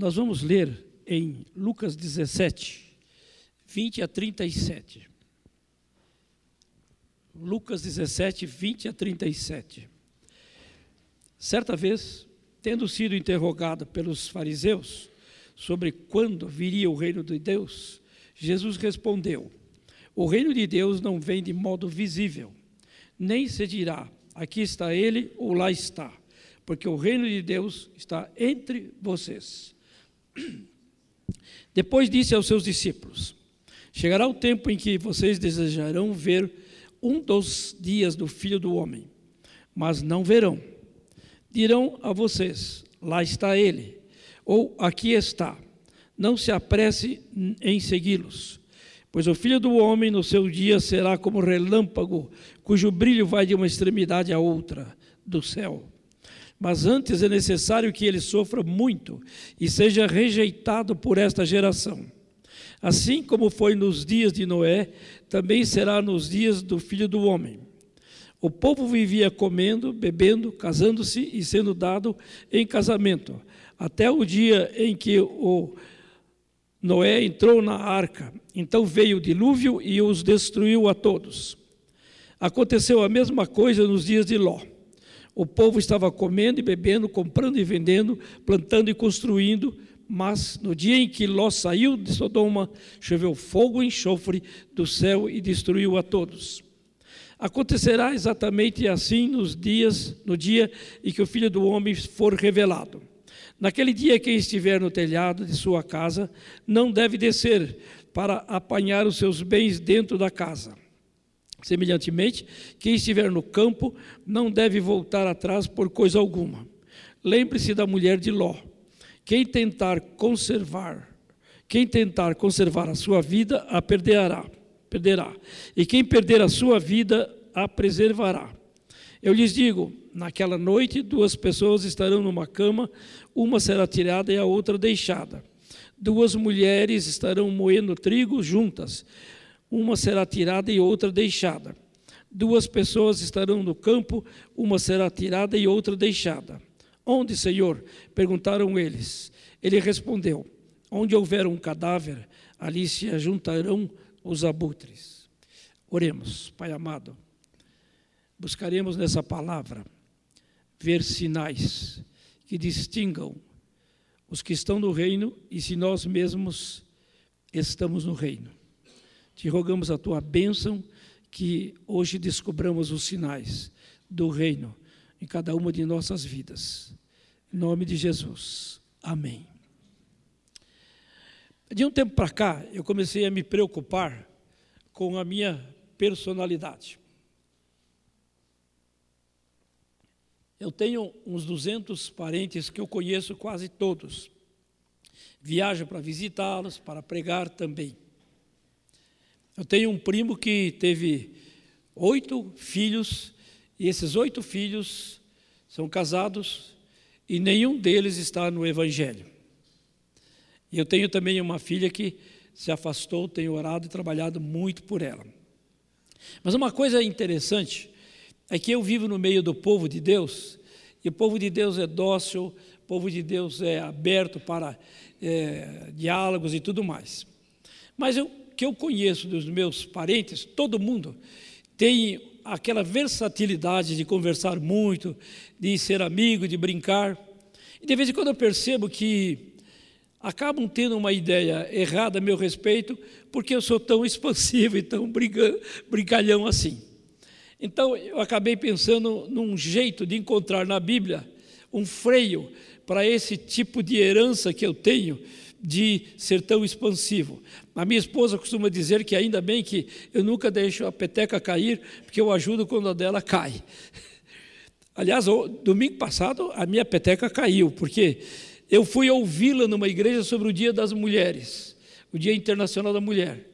Nós vamos ler em Lucas 17, 20 a 37. Lucas 17, 20 a 37. Certa vez, tendo sido interrogado pelos fariseus sobre quando viria o reino de Deus, Jesus respondeu: O reino de Deus não vem de modo visível, nem se dirá: aqui está ele ou lá está, porque o reino de Deus está entre vocês. Depois disse aos seus discípulos: Chegará o tempo em que vocês desejarão ver um dos dias do Filho do Homem, mas não verão dirão a vocês: lá está ele, ou aqui está. Não se apresse em segui-los, pois o filho do homem no seu dia será como relâmpago, cujo brilho vai de uma extremidade à outra do céu. Mas antes é necessário que ele sofra muito e seja rejeitado por esta geração. Assim como foi nos dias de Noé, também será nos dias do filho do homem. O povo vivia comendo, bebendo, casando-se e sendo dado em casamento, até o dia em que o Noé entrou na arca. Então veio o dilúvio e os destruiu a todos. Aconteceu a mesma coisa nos dias de Ló. O povo estava comendo e bebendo, comprando e vendendo, plantando e construindo, mas no dia em que Ló saiu de Sodoma, choveu fogo e enxofre do céu e destruiu a todos. Acontecerá exatamente assim nos dias, no dia em que o Filho do Homem for revelado. Naquele dia, quem estiver no telhado de sua casa não deve descer para apanhar os seus bens dentro da casa. Semelhantemente, quem estiver no campo não deve voltar atrás por coisa alguma. Lembre-se da mulher de Ló. Quem tentar conservar, quem tentar conservar a sua vida, a perderá perderá. E quem perder a sua vida, a preservará. Eu lhes digo: naquela noite, duas pessoas estarão numa cama, uma será tirada e a outra deixada. Duas mulheres estarão moendo trigo juntas, uma será tirada e outra deixada. Duas pessoas estarão no campo, uma será tirada e outra deixada. Onde, Senhor? perguntaram eles. Ele respondeu: Onde houver um cadáver, ali se ajuntarão os abutres. Oremos, Pai amado, buscaremos nessa palavra ver sinais que distingam os que estão no reino e se nós mesmos estamos no reino. Te rogamos a tua bênção que hoje descobramos os sinais do reino em cada uma de nossas vidas. Em nome de Jesus. Amém. De um tempo para cá, eu comecei a me preocupar com a minha personalidade. Eu tenho uns 200 parentes que eu conheço quase todos. Viajo para visitá-los, para pregar também. Eu tenho um primo que teve oito filhos, e esses oito filhos são casados, e nenhum deles está no Evangelho. E eu tenho também uma filha que se afastou, tenho orado e trabalhado muito por ela. Mas uma coisa interessante é que eu vivo no meio do povo de Deus, e o povo de Deus é dócil, o povo de Deus é aberto para é, diálogos e tudo mais. Mas o que eu conheço dos meus parentes, todo mundo tem aquela versatilidade de conversar muito, de ser amigo, de brincar. E de vez em quando eu percebo que acabam tendo uma ideia errada a meu respeito, porque eu sou tão expansivo e tão brincalhão assim. Então, eu acabei pensando num jeito de encontrar na Bíblia um freio para esse tipo de herança que eu tenho de ser tão expansivo. A minha esposa costuma dizer que ainda bem que eu nunca deixo a peteca cair, porque eu ajudo quando a dela cai. Aliás, domingo passado a minha peteca caiu, porque eu fui ouvi-la numa igreja sobre o Dia das Mulheres, o Dia Internacional da Mulher.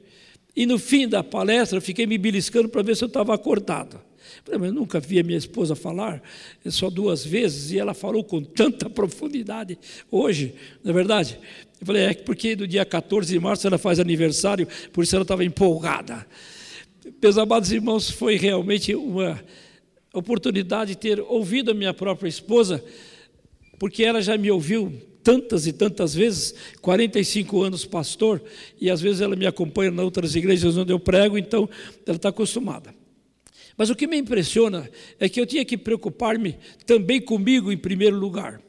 E no fim da palestra, fiquei me beliscando para ver se eu estava acordada. Eu nunca vi a minha esposa falar, só duas vezes, e ela falou com tanta profundidade hoje, não é verdade? Eu falei, é porque no dia 14 de março ela faz aniversário, por isso ela estava empolgada. Meus amados irmãos, foi realmente uma oportunidade de ter ouvido a minha própria esposa porque ela já me ouviu tantas e tantas vezes, 45 anos pastor, e às vezes ela me acompanha em outras igrejas onde eu prego, então ela está acostumada. Mas o que me impressiona é que eu tinha que preocupar-me também comigo em primeiro lugar.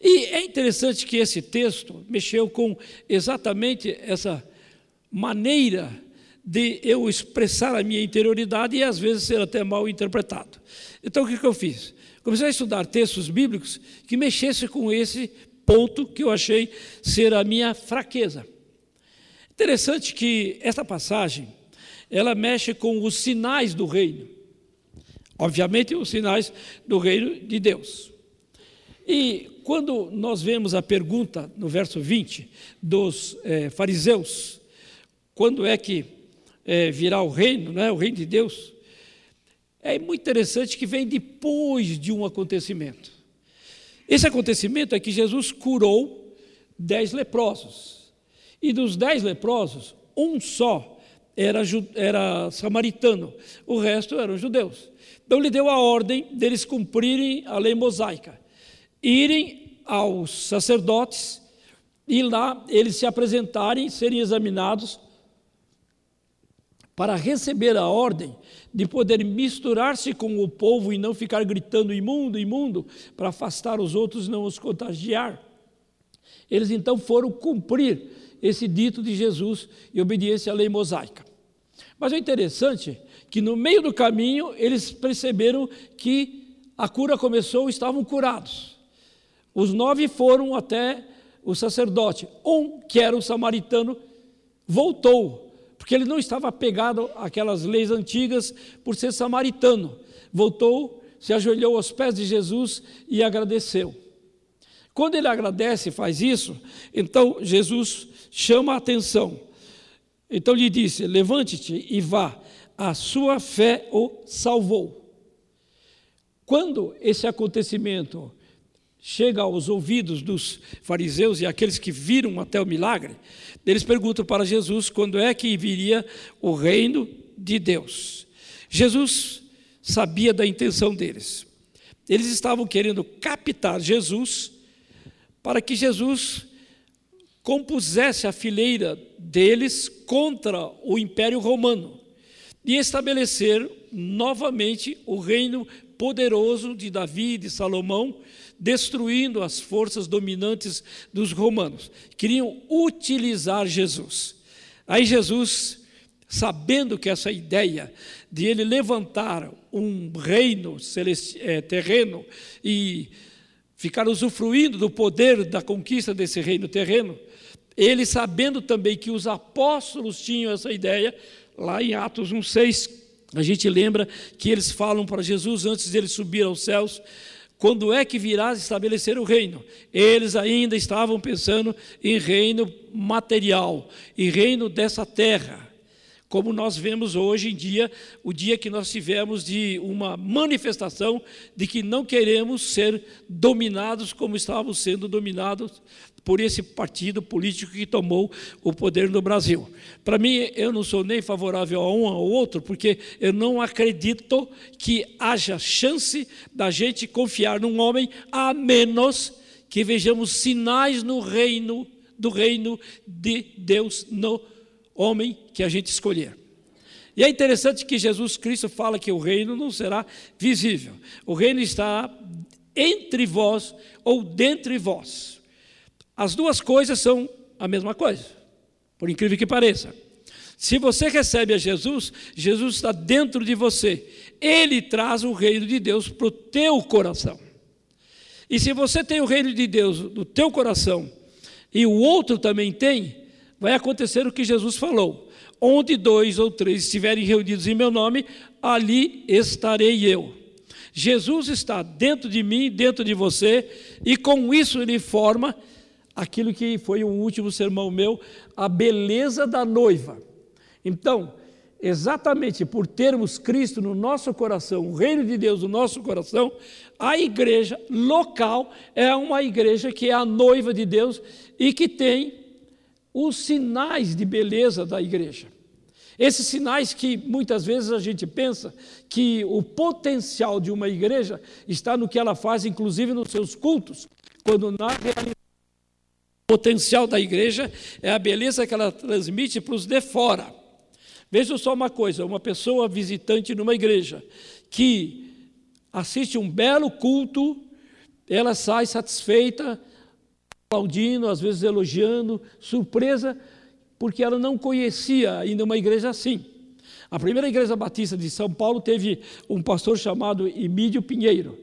E é interessante que esse texto mexeu com exatamente essa maneira de eu expressar a minha interioridade e às vezes ser até mal interpretado. Então o que, que eu fiz? Comecei a estudar textos bíblicos que mexessem com esse ponto que eu achei ser a minha fraqueza. Interessante que esta passagem, ela mexe com os sinais do reino. Obviamente, os sinais do reino de Deus. E quando nós vemos a pergunta no verso 20 dos é, fariseus, quando é que é, virá o reino, né, o reino de Deus, é muito interessante que vem depois de um acontecimento. Esse acontecimento é que Jesus curou dez leprosos. E dos dez leprosos, um só era, era samaritano, o resto eram judeus. Então ele deu a ordem deles cumprirem a lei mosaica, irem aos sacerdotes e lá eles se apresentarem, serem examinados para receber a ordem de poder misturar-se com o povo e não ficar gritando imundo, imundo, para afastar os outros e não os contagiar. Eles então foram cumprir esse dito de Jesus e obediência à lei mosaica. Mas é interessante que no meio do caminho eles perceberam que a cura começou, estavam curados. Os nove foram até o sacerdote. Um, que era o samaritano, voltou porque ele não estava apegado àquelas leis antigas por ser samaritano. Voltou, se ajoelhou aos pés de Jesus e agradeceu. Quando ele agradece e faz isso, então Jesus chama a atenção. Então lhe disse: Levante-te e vá, a sua fé o salvou. Quando esse acontecimento chega aos ouvidos dos fariseus e aqueles que viram até o milagre, eles perguntam para Jesus quando é que viria o reino de Deus. Jesus sabia da intenção deles. Eles estavam querendo captar Jesus para que Jesus compusesse a fileira deles contra o Império Romano e estabelecer novamente o reino poderoso de Davi e de Salomão, destruindo as forças dominantes dos romanos. Queriam utilizar Jesus. Aí Jesus, sabendo que essa ideia de ele levantar um reino é, terreno e ficar usufruindo do poder da conquista desse reino terreno, ele sabendo também que os apóstolos tinham essa ideia, lá em Atos 1,6, a gente lembra que eles falam para Jesus antes de ele subir aos céus: quando é que virás estabelecer o reino? Eles ainda estavam pensando em reino material, em reino dessa terra. Como nós vemos hoje em dia, o dia que nós tivemos de uma manifestação de que não queremos ser dominados como estávamos sendo dominados por esse partido político que tomou o poder no Brasil. Para mim, eu não sou nem favorável a um ou outro, porque eu não acredito que haja chance da gente confiar num homem, a menos que vejamos sinais no reino, do reino de Deus no homem que a gente escolher. E é interessante que Jesus Cristo fala que o reino não será visível. O reino está entre vós ou dentre vós. As duas coisas são a mesma coisa, por incrível que pareça. Se você recebe a Jesus, Jesus está dentro de você. Ele traz o reino de Deus para o teu coração. E se você tem o reino de Deus no teu coração e o outro também tem, vai acontecer o que Jesus falou: onde dois ou três estiverem reunidos em meu nome, ali estarei eu. Jesus está dentro de mim, dentro de você, e com isso ele forma aquilo que foi o último sermão meu, a beleza da noiva. Então, exatamente por termos Cristo no nosso coração, o reino de Deus no nosso coração, a igreja local é uma igreja que é a noiva de Deus e que tem os sinais de beleza da igreja. Esses sinais que muitas vezes a gente pensa que o potencial de uma igreja está no que ela faz, inclusive nos seus cultos, quando na realidade potencial da igreja é a beleza que ela transmite para os de fora. Veja só uma coisa: uma pessoa visitante numa igreja que assiste um belo culto, ela sai satisfeita, aplaudindo, às vezes elogiando, surpresa, porque ela não conhecia ainda uma igreja assim. A primeira igreja batista de São Paulo teve um pastor chamado Emílio Pinheiro.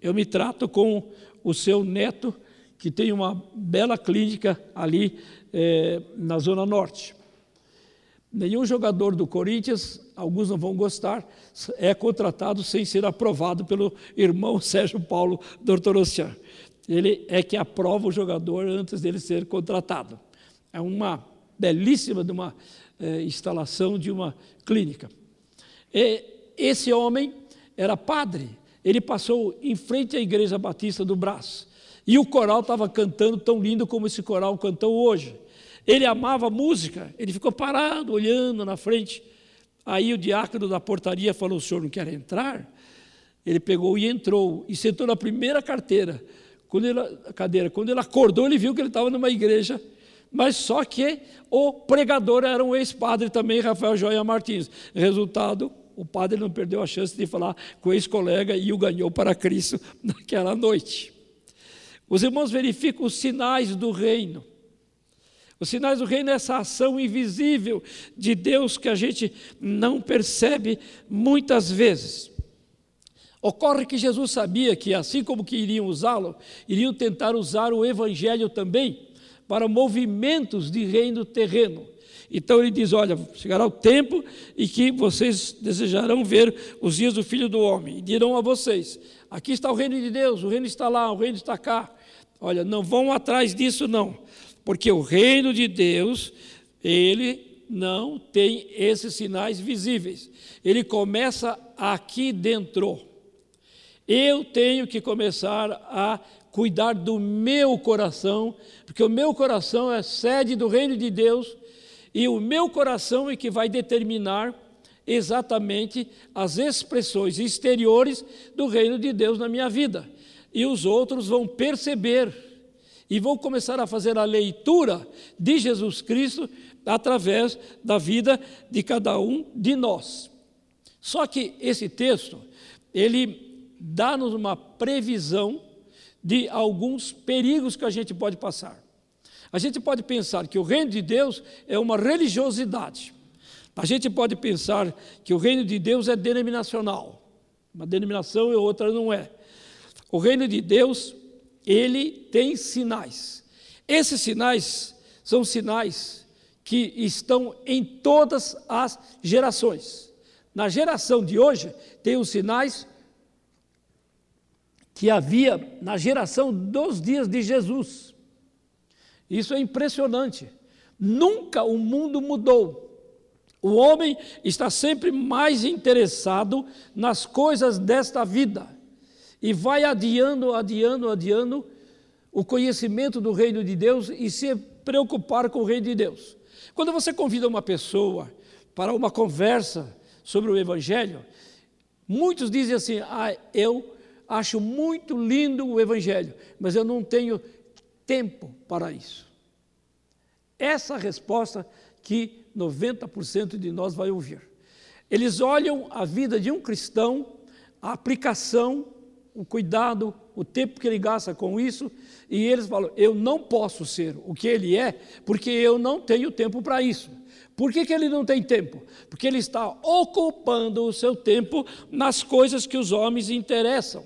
Eu me trato com o seu neto, que tem uma bela clínica ali é, na Zona Norte. Nenhum jogador do Corinthians, alguns não vão gostar, é contratado sem ser aprovado pelo irmão Sérgio Paulo Dortorossian. Ele é que aprova o jogador antes dele ser contratado. É uma belíssima de uma é, instalação de uma clínica. E esse homem era padre, ele passou em frente à Igreja Batista do Brás. E o coral estava cantando tão lindo como esse coral cantou hoje. Ele amava música, ele ficou parado, olhando na frente. Aí o diácono da portaria falou: O senhor não quer entrar? Ele pegou e entrou e sentou na primeira carteira. Quando ele, cadeira. Quando ele acordou, ele viu que ele estava numa igreja mas só que o pregador era um ex-padre também, Rafael Joia Martins. Resultado, o padre não perdeu a chance de falar com o ex-colega e o ganhou para Cristo naquela noite. Os irmãos verificam os sinais do reino. Os sinais do reino é essa ação invisível de Deus que a gente não percebe muitas vezes. Ocorre que Jesus sabia que, assim como que iriam usá-lo, iriam tentar usar o evangelho também para movimentos de reino terreno. Então ele diz: Olha, chegará o tempo em que vocês desejarão ver os dias do Filho do Homem, e dirão a vocês: Aqui está o reino de Deus, o reino está lá, o reino está cá. Olha, não vão atrás disso, não, porque o reino de Deus, ele não tem esses sinais visíveis, ele começa aqui dentro. Eu tenho que começar a cuidar do meu coração, porque o meu coração é sede do reino de Deus e o meu coração é que vai determinar exatamente as expressões exteriores do reino de Deus na minha vida. E os outros vão perceber e vão começar a fazer a leitura de Jesus Cristo através da vida de cada um de nós. Só que esse texto, ele dá-nos uma previsão de alguns perigos que a gente pode passar. A gente pode pensar que o reino de Deus é uma religiosidade. A gente pode pensar que o reino de Deus é denominacional. Uma denominação e outra não é. O reino de Deus, ele tem sinais. Esses sinais são sinais que estão em todas as gerações. Na geração de hoje, tem os sinais que havia na geração dos dias de Jesus. Isso é impressionante. Nunca o mundo mudou. O homem está sempre mais interessado nas coisas desta vida e vai adiando, adiando, adiando o conhecimento do reino de Deus e se preocupar com o reino de Deus. Quando você convida uma pessoa para uma conversa sobre o evangelho, muitos dizem assim: "Ah, eu acho muito lindo o Evangelho, mas eu não tenho tempo para isso. Essa resposta que 90% de nós vai ouvir. Eles olham a vida de um cristão, a aplicação, o cuidado, o tempo que ele gasta com isso, e eles falam: eu não posso ser o que ele é, porque eu não tenho tempo para isso. Por que, que ele não tem tempo? Porque ele está ocupando o seu tempo nas coisas que os homens interessam.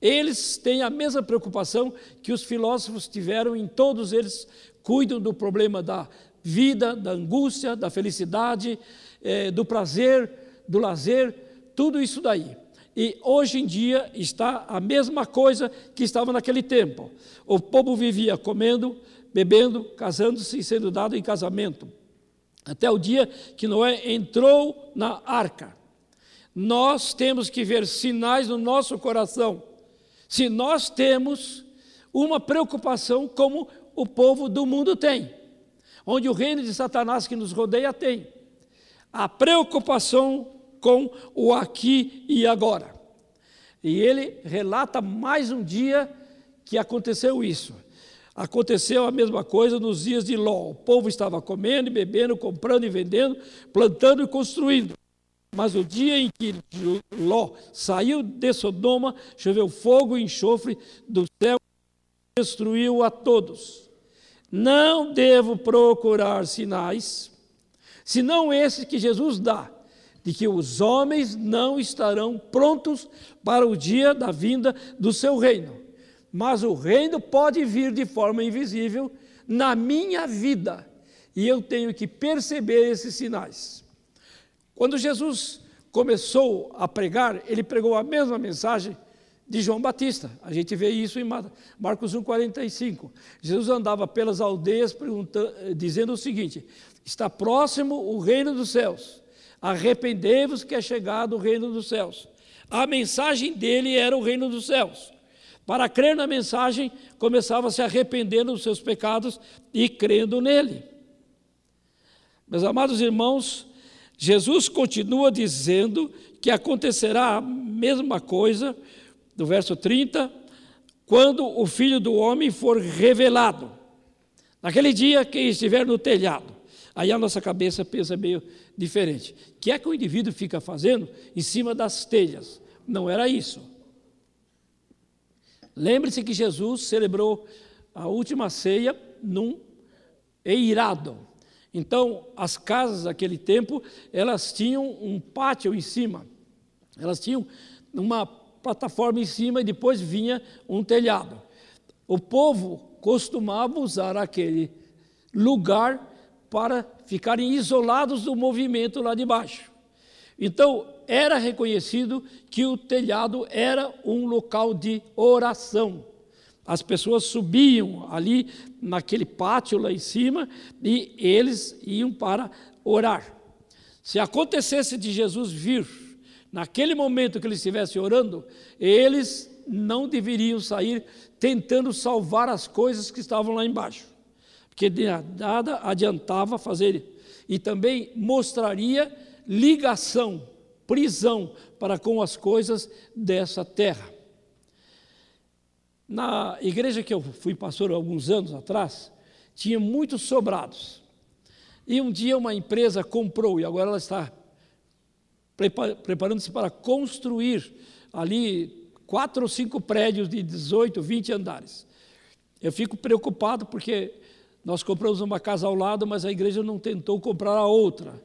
Eles têm a mesma preocupação que os filósofos tiveram, em todos eles cuidam do problema da vida, da angústia, da felicidade, eh, do prazer, do lazer, tudo isso daí. E hoje em dia está a mesma coisa que estava naquele tempo. O povo vivia comendo, bebendo, casando-se e sendo dado em casamento. Até o dia que Noé entrou na arca. Nós temos que ver sinais no nosso coração se nós temos uma preocupação como o povo do mundo tem, onde o reino de Satanás que nos rodeia tem, a preocupação com o aqui e agora. E ele relata mais um dia que aconteceu isso. Aconteceu a mesma coisa nos dias de Ló. O povo estava comendo e bebendo, comprando e vendendo, plantando e construindo. Mas o dia em que Ló saiu de Sodoma, choveu fogo e enxofre do céu e destruiu a todos. Não devo procurar sinais, senão esses que Jesus dá, de que os homens não estarão prontos para o dia da vinda do seu reino. Mas o reino pode vir de forma invisível na minha vida, e eu tenho que perceber esses sinais. Quando Jesus começou a pregar, ele pregou a mesma mensagem de João Batista. A gente vê isso em Marcos 1,45. Jesus andava pelas aldeias dizendo o seguinte: está próximo o reino dos céus. Arrependei-vos que é chegado o reino dos céus. A mensagem dele era o reino dos céus. Para crer na mensagem, começava se arrependendo dos seus pecados e crendo nele. Meus amados irmãos, Jesus continua dizendo que acontecerá a mesma coisa, do verso 30, quando o filho do homem for revelado. Naquele dia, quem estiver no telhado. Aí a nossa cabeça pensa meio diferente. O que é que o indivíduo fica fazendo em cima das telhas? Não era isso. Lembre-se que Jesus celebrou a última ceia num eirado. Então, as casas daquele tempo, elas tinham um pátio em cima. Elas tinham uma plataforma em cima e depois vinha um telhado. O povo costumava usar aquele lugar para ficarem isolados do movimento lá de baixo. Então, era reconhecido que o telhado era um local de oração. As pessoas subiam ali naquele pátio lá em cima e eles iam para orar. Se acontecesse de Jesus vir naquele momento que ele estivesse orando, eles não deveriam sair tentando salvar as coisas que estavam lá embaixo, porque nada adiantava fazer e também mostraria ligação, prisão para com as coisas dessa terra. Na igreja que eu fui pastor alguns anos atrás, tinha muitos sobrados. E um dia uma empresa comprou, e agora ela está preparando-se para construir ali quatro ou cinco prédios de 18, 20 andares. Eu fico preocupado porque nós compramos uma casa ao lado, mas a igreja não tentou comprar a outra.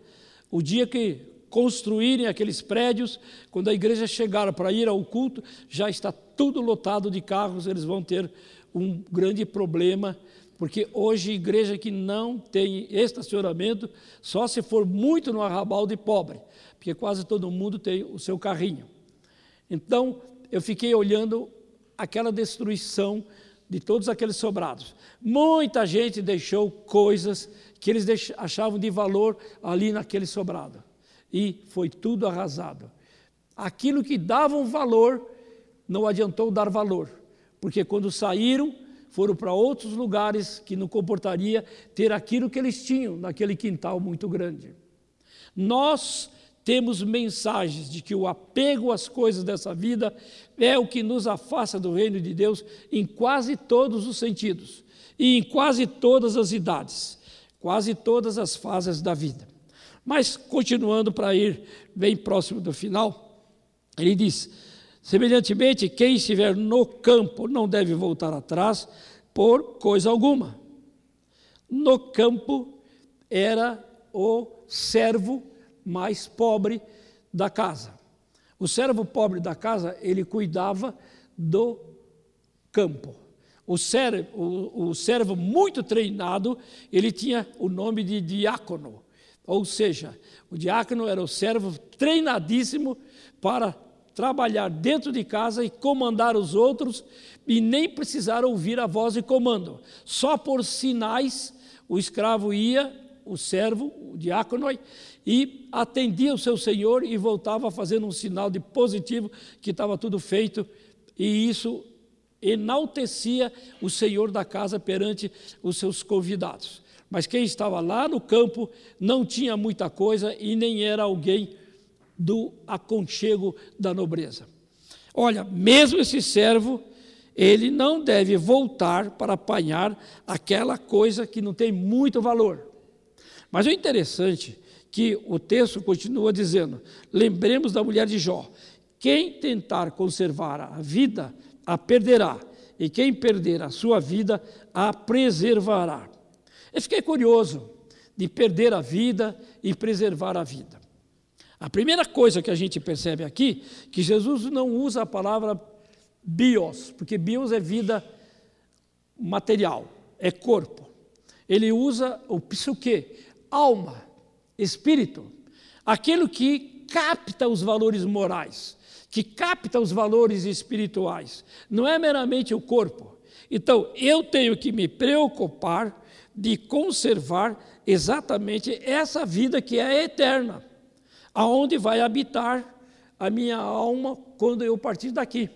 O dia que construírem aqueles prédios, quando a igreja chegar para ir ao culto, já está tudo lotado de carros, eles vão ter um grande problema, porque hoje igreja que não tem estacionamento, só se for muito no arrabal de pobre, porque quase todo mundo tem o seu carrinho. Então, eu fiquei olhando aquela destruição de todos aqueles sobrados. Muita gente deixou coisas que eles achavam de valor ali naquele sobrado e foi tudo arrasado. Aquilo que davam valor não adiantou dar valor, porque quando saíram, foram para outros lugares que não comportaria ter aquilo que eles tinham naquele quintal muito grande. Nós temos mensagens de que o apego às coisas dessa vida é o que nos afasta do reino de Deus em quase todos os sentidos e em quase todas as idades, quase todas as fases da vida. Mas, continuando para ir bem próximo do final, ele diz: semelhantemente, quem estiver no campo não deve voltar atrás por coisa alguma. No campo era o servo mais pobre da casa. O servo pobre da casa, ele cuidava do campo. O servo, o, o servo muito treinado, ele tinha o nome de diácono. Ou seja, o diácono era o servo treinadíssimo para trabalhar dentro de casa e comandar os outros e nem precisar ouvir a voz de comando. Só por sinais o escravo ia, o servo, o diácono, e atendia o seu senhor e voltava fazendo um sinal de positivo que estava tudo feito, e isso enaltecia o senhor da casa perante os seus convidados. Mas quem estava lá no campo não tinha muita coisa e nem era alguém do aconchego da nobreza. Olha, mesmo esse servo, ele não deve voltar para apanhar aquela coisa que não tem muito valor. Mas o interessante é que o texto continua dizendo: lembremos da mulher de Jó. Quem tentar conservar a vida, a perderá, e quem perder a sua vida, a preservará. Eu fiquei curioso de perder a vida e preservar a vida. A primeira coisa que a gente percebe aqui, que Jesus não usa a palavra bios, porque bios é vida material, é corpo. Ele usa o psique, alma, espírito, aquilo que capta os valores morais, que capta os valores espirituais, não é meramente o corpo. Então, eu tenho que me preocupar de conservar exatamente essa vida que é eterna, aonde vai habitar a minha alma quando eu partir daqui.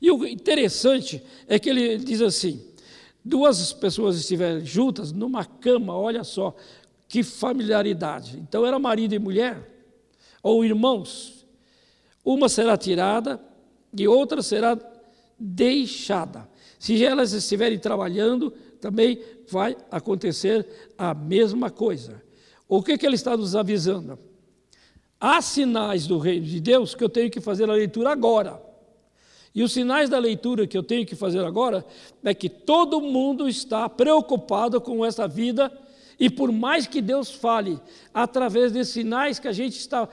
E o interessante é que ele diz assim: duas pessoas estiverem juntas numa cama, olha só que familiaridade. Então era marido e mulher, ou irmãos. Uma será tirada e outra será deixada. Se elas estiverem trabalhando, também vai acontecer a mesma coisa. O que, que ele está nos avisando? Há sinais do reino de Deus que eu tenho que fazer a leitura agora. E os sinais da leitura que eu tenho que fazer agora é que todo mundo está preocupado com essa vida, e por mais que Deus fale através desses sinais que a gente está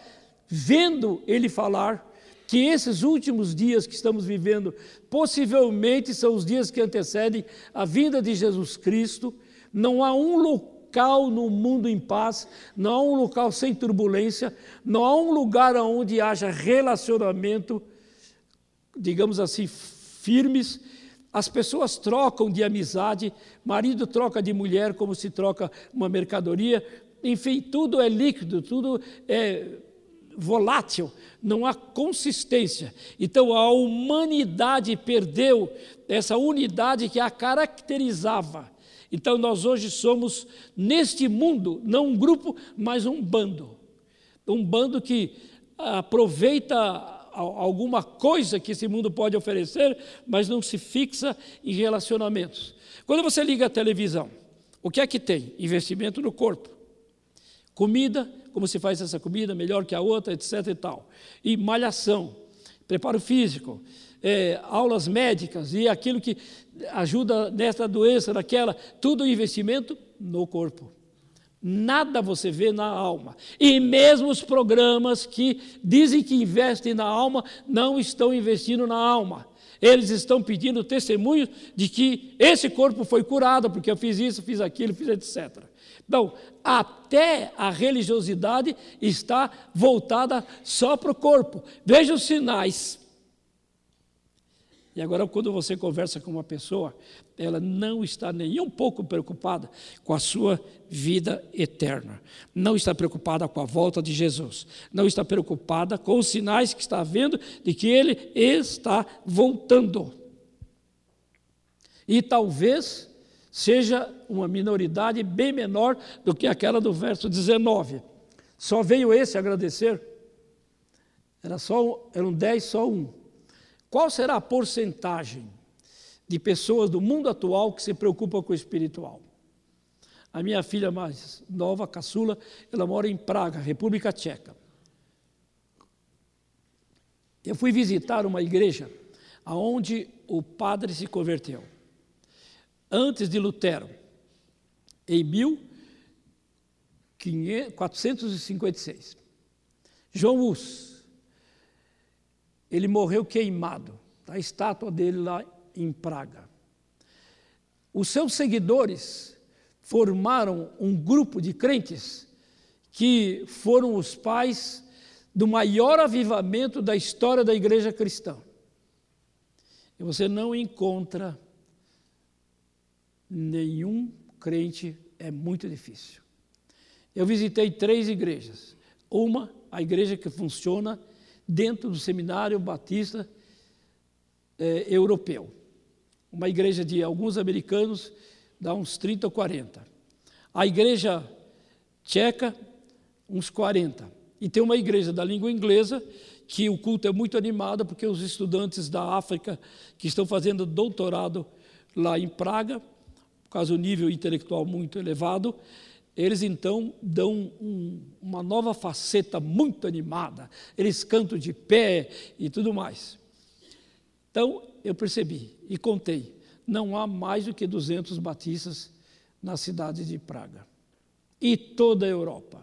vendo Ele falar, que esses últimos dias que estamos vivendo possivelmente são os dias que antecedem a vinda de Jesus Cristo. Não há um local no mundo em paz, não há um local sem turbulência, não há um lugar onde haja relacionamento, digamos assim, firmes. As pessoas trocam de amizade, marido troca de mulher como se troca uma mercadoria, enfim, tudo é líquido, tudo é volátil, não há consistência. Então a humanidade perdeu essa unidade que a caracterizava. Então nós hoje somos, neste mundo, não um grupo, mas um bando. Um bando que aproveita alguma coisa que esse mundo pode oferecer, mas não se fixa em relacionamentos. Quando você liga a televisão, o que é que tem? Investimento no corpo, comida, como se faz essa comida, melhor que a outra, etc. e tal. E malhação, preparo físico, é, aulas médicas e aquilo que ajuda nessa doença, naquela, tudo investimento no corpo. Nada você vê na alma. E mesmo os programas que dizem que investem na alma não estão investindo na alma. Eles estão pedindo testemunho de que esse corpo foi curado, porque eu fiz isso, fiz aquilo, fiz etc. Então, até a religiosidade está voltada só para o corpo. Veja os sinais. E agora, quando você conversa com uma pessoa, ela não está nem um pouco preocupada com a sua vida eterna. Não está preocupada com a volta de Jesus. Não está preocupada com os sinais que está vendo de que ele está voltando. E talvez seja uma minoridade bem menor do que aquela do verso 19. Só veio esse agradecer. Era só, eram dez, só um. Qual será a porcentagem de pessoas do mundo atual que se preocupam com o espiritual? A minha filha mais nova, caçula, ela mora em Praga, República Tcheca. Eu fui visitar uma igreja aonde o padre se converteu antes de Lutero, em 1456. João Hus, ele morreu queimado, a estátua dele lá em Praga. Os seus seguidores formaram um grupo de crentes que foram os pais do maior avivamento da história da igreja cristã. E você não encontra nenhum crente é muito difícil. Eu visitei três igrejas. Uma, a igreja que funciona dentro do seminário batista eh, europeu. Uma igreja de alguns americanos, dá uns 30 ou 40. A igreja tcheca, uns 40. E tem uma igreja da língua inglesa que o culto é muito animado, porque os estudantes da África que estão fazendo doutorado lá em Praga, por causa do nível intelectual muito elevado, eles então dão um, uma nova faceta muito animada. Eles cantam de pé e tudo mais. Então eu percebi e contei: não há mais do que 200 batistas na cidade de Praga e toda a Europa.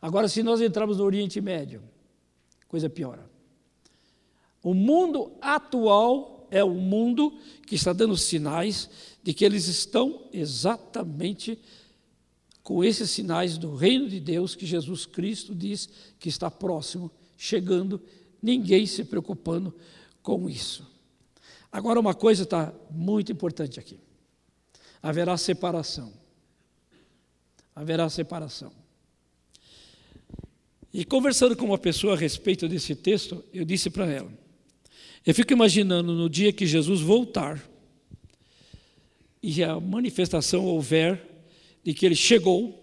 Agora, se nós entrarmos no Oriente Médio, coisa piora. O mundo atual é o mundo que está dando sinais de que eles estão exatamente com esses sinais do reino de Deus que Jesus Cristo diz que está próximo, chegando, ninguém se preocupando com isso. Agora, uma coisa está muito importante aqui: haverá separação. Haverá separação. E conversando com uma pessoa a respeito desse texto, eu disse para ela: eu fico imaginando no dia que Jesus voltar e a manifestação houver de que ele chegou,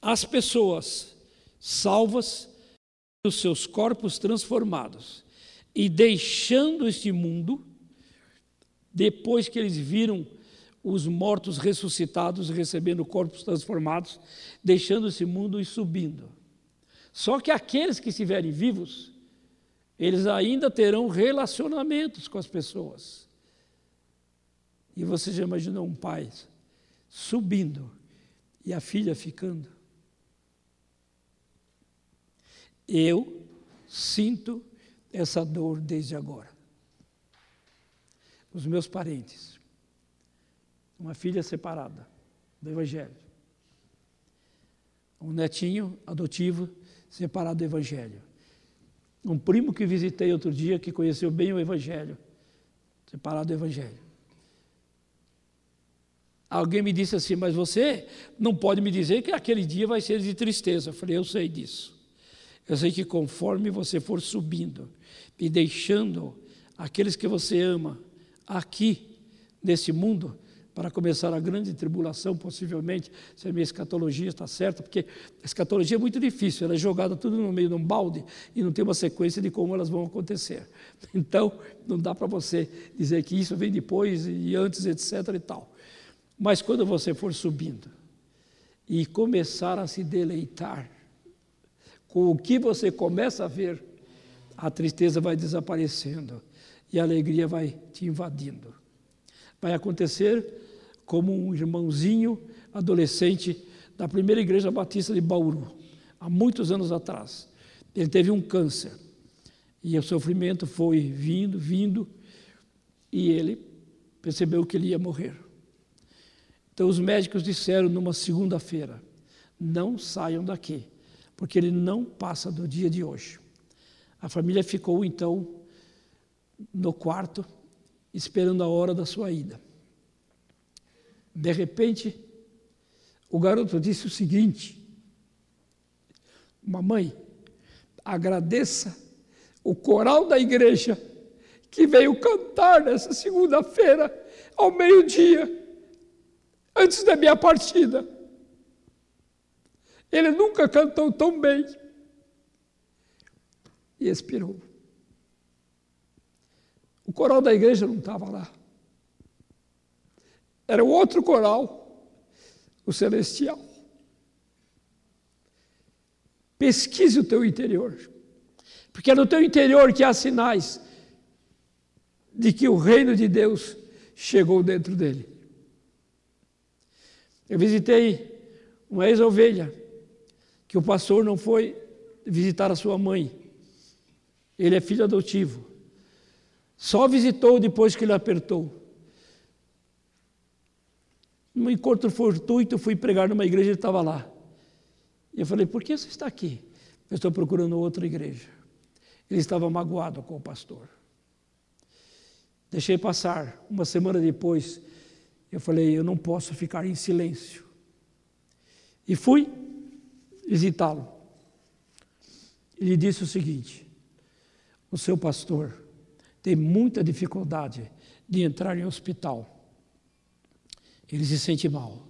as pessoas salvas, os seus corpos transformados e deixando este mundo, depois que eles viram os mortos ressuscitados recebendo corpos transformados, deixando esse mundo e subindo. Só que aqueles que estiverem vivos, eles ainda terão relacionamentos com as pessoas. E você já imaginou um pai subindo e a filha ficando? Eu sinto essa dor desde agora. Os meus parentes, uma filha separada do Evangelho, um netinho adotivo separado do Evangelho, um primo que visitei outro dia que conheceu bem o Evangelho, separado do Evangelho. Alguém me disse assim, mas você não pode me dizer que aquele dia vai ser de tristeza. Eu falei, eu sei disso. Eu sei que conforme você for subindo e deixando aqueles que você ama aqui nesse mundo, para começar a grande tribulação, possivelmente, se a minha escatologia está certa, porque a escatologia é muito difícil, ela é jogada tudo no meio de um balde e não tem uma sequência de como elas vão acontecer. Então, não dá para você dizer que isso vem depois e antes, etc. e tal. Mas quando você for subindo e começar a se deleitar com o que você começa a ver, a tristeza vai desaparecendo e a alegria vai te invadindo. Vai acontecer como um irmãozinho adolescente da primeira igreja batista de Bauru, há muitos anos atrás. Ele teve um câncer e o sofrimento foi vindo, vindo, e ele percebeu que ele ia morrer. Então os médicos disseram numa segunda-feira: não saiam daqui, porque ele não passa do dia de hoje. A família ficou então no quarto, esperando a hora da sua ida. De repente, o garoto disse o seguinte: Mamãe, agradeça o coral da igreja que veio cantar nessa segunda-feira, ao meio-dia antes da minha partida. Ele nunca cantou tão bem. E expirou. O coral da igreja não estava lá. Era o outro coral, o celestial. Pesquise o teu interior, porque é no teu interior que há sinais de que o reino de Deus chegou dentro dele. Eu visitei uma ex-ovelha, que o pastor não foi visitar a sua mãe. Ele é filho adotivo. Só visitou depois que ele apertou. Num encontro fortuito, fui pregar numa igreja e ele estava lá. E eu falei, por que você está aqui? Eu estou procurando outra igreja. Ele estava magoado com o pastor. Deixei passar. Uma semana depois, eu falei, eu não posso ficar em silêncio. E fui visitá-lo. Ele disse o seguinte: o seu pastor tem muita dificuldade de entrar em hospital. Ele se sente mal.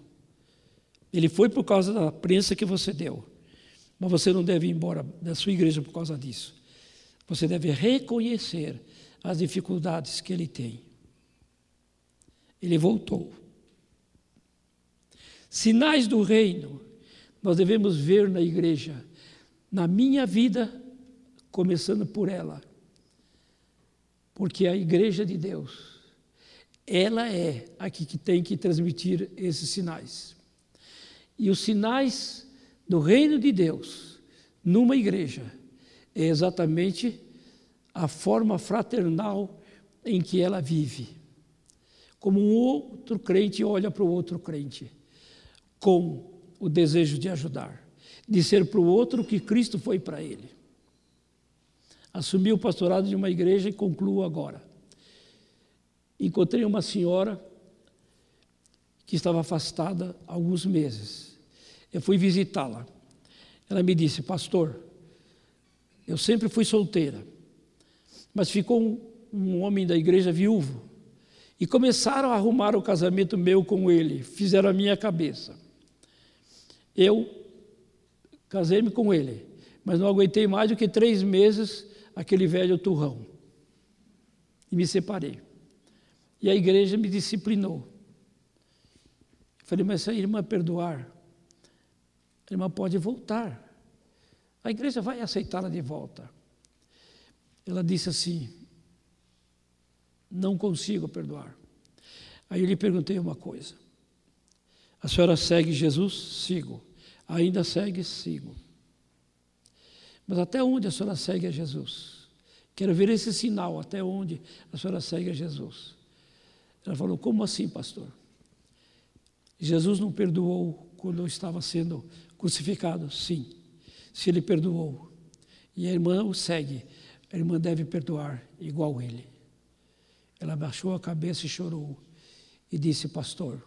Ele foi por causa da prensa que você deu. Mas você não deve ir embora da sua igreja por causa disso. Você deve reconhecer as dificuldades que ele tem. Ele voltou. Sinais do reino nós devemos ver na igreja, na minha vida, começando por ela. Porque a igreja de Deus, ela é a que tem que transmitir esses sinais. E os sinais do reino de Deus numa igreja é exatamente a forma fraternal em que ela vive. Como um outro crente olha para o outro crente, com o desejo de ajudar, de ser para o outro o que Cristo foi para ele. Assumi o pastorado de uma igreja e concluo agora. Encontrei uma senhora que estava afastada há alguns meses. Eu fui visitá-la. Ela me disse, pastor, eu sempre fui solteira, mas ficou um, um homem da igreja viúvo e começaram a arrumar o casamento meu com ele, fizeram a minha cabeça. Eu casei-me com ele, mas não aguentei mais do que três meses aquele velho turrão. E me separei. E a igreja me disciplinou. falei, mas se a irmã perdoar, a irmã pode voltar. A igreja vai aceitá-la de volta. Ela disse assim: Não consigo perdoar. Aí eu lhe perguntei uma coisa: A senhora segue Jesus? Sigo. Ainda segue? Sigo. Mas até onde a senhora segue a Jesus? Quero ver esse sinal, até onde a senhora segue a Jesus. Ela falou: Como assim, pastor? Jesus não perdoou quando estava sendo crucificado? Sim. Se ele perdoou e a irmã o segue, a irmã deve perdoar igual ele. Ela baixou a cabeça e chorou e disse: Pastor,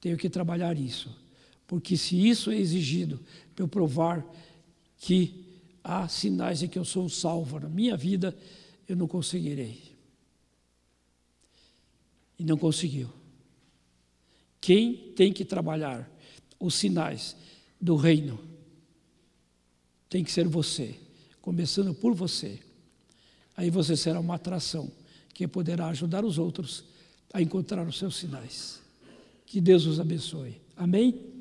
tenho que trabalhar isso porque se isso é exigido para eu provar que há sinais de que eu sou salvo na minha vida, eu não conseguirei. E não conseguiu. Quem tem que trabalhar os sinais do reino tem que ser você, começando por você. Aí você será uma atração que poderá ajudar os outros a encontrar os seus sinais. Que Deus os abençoe. Amém?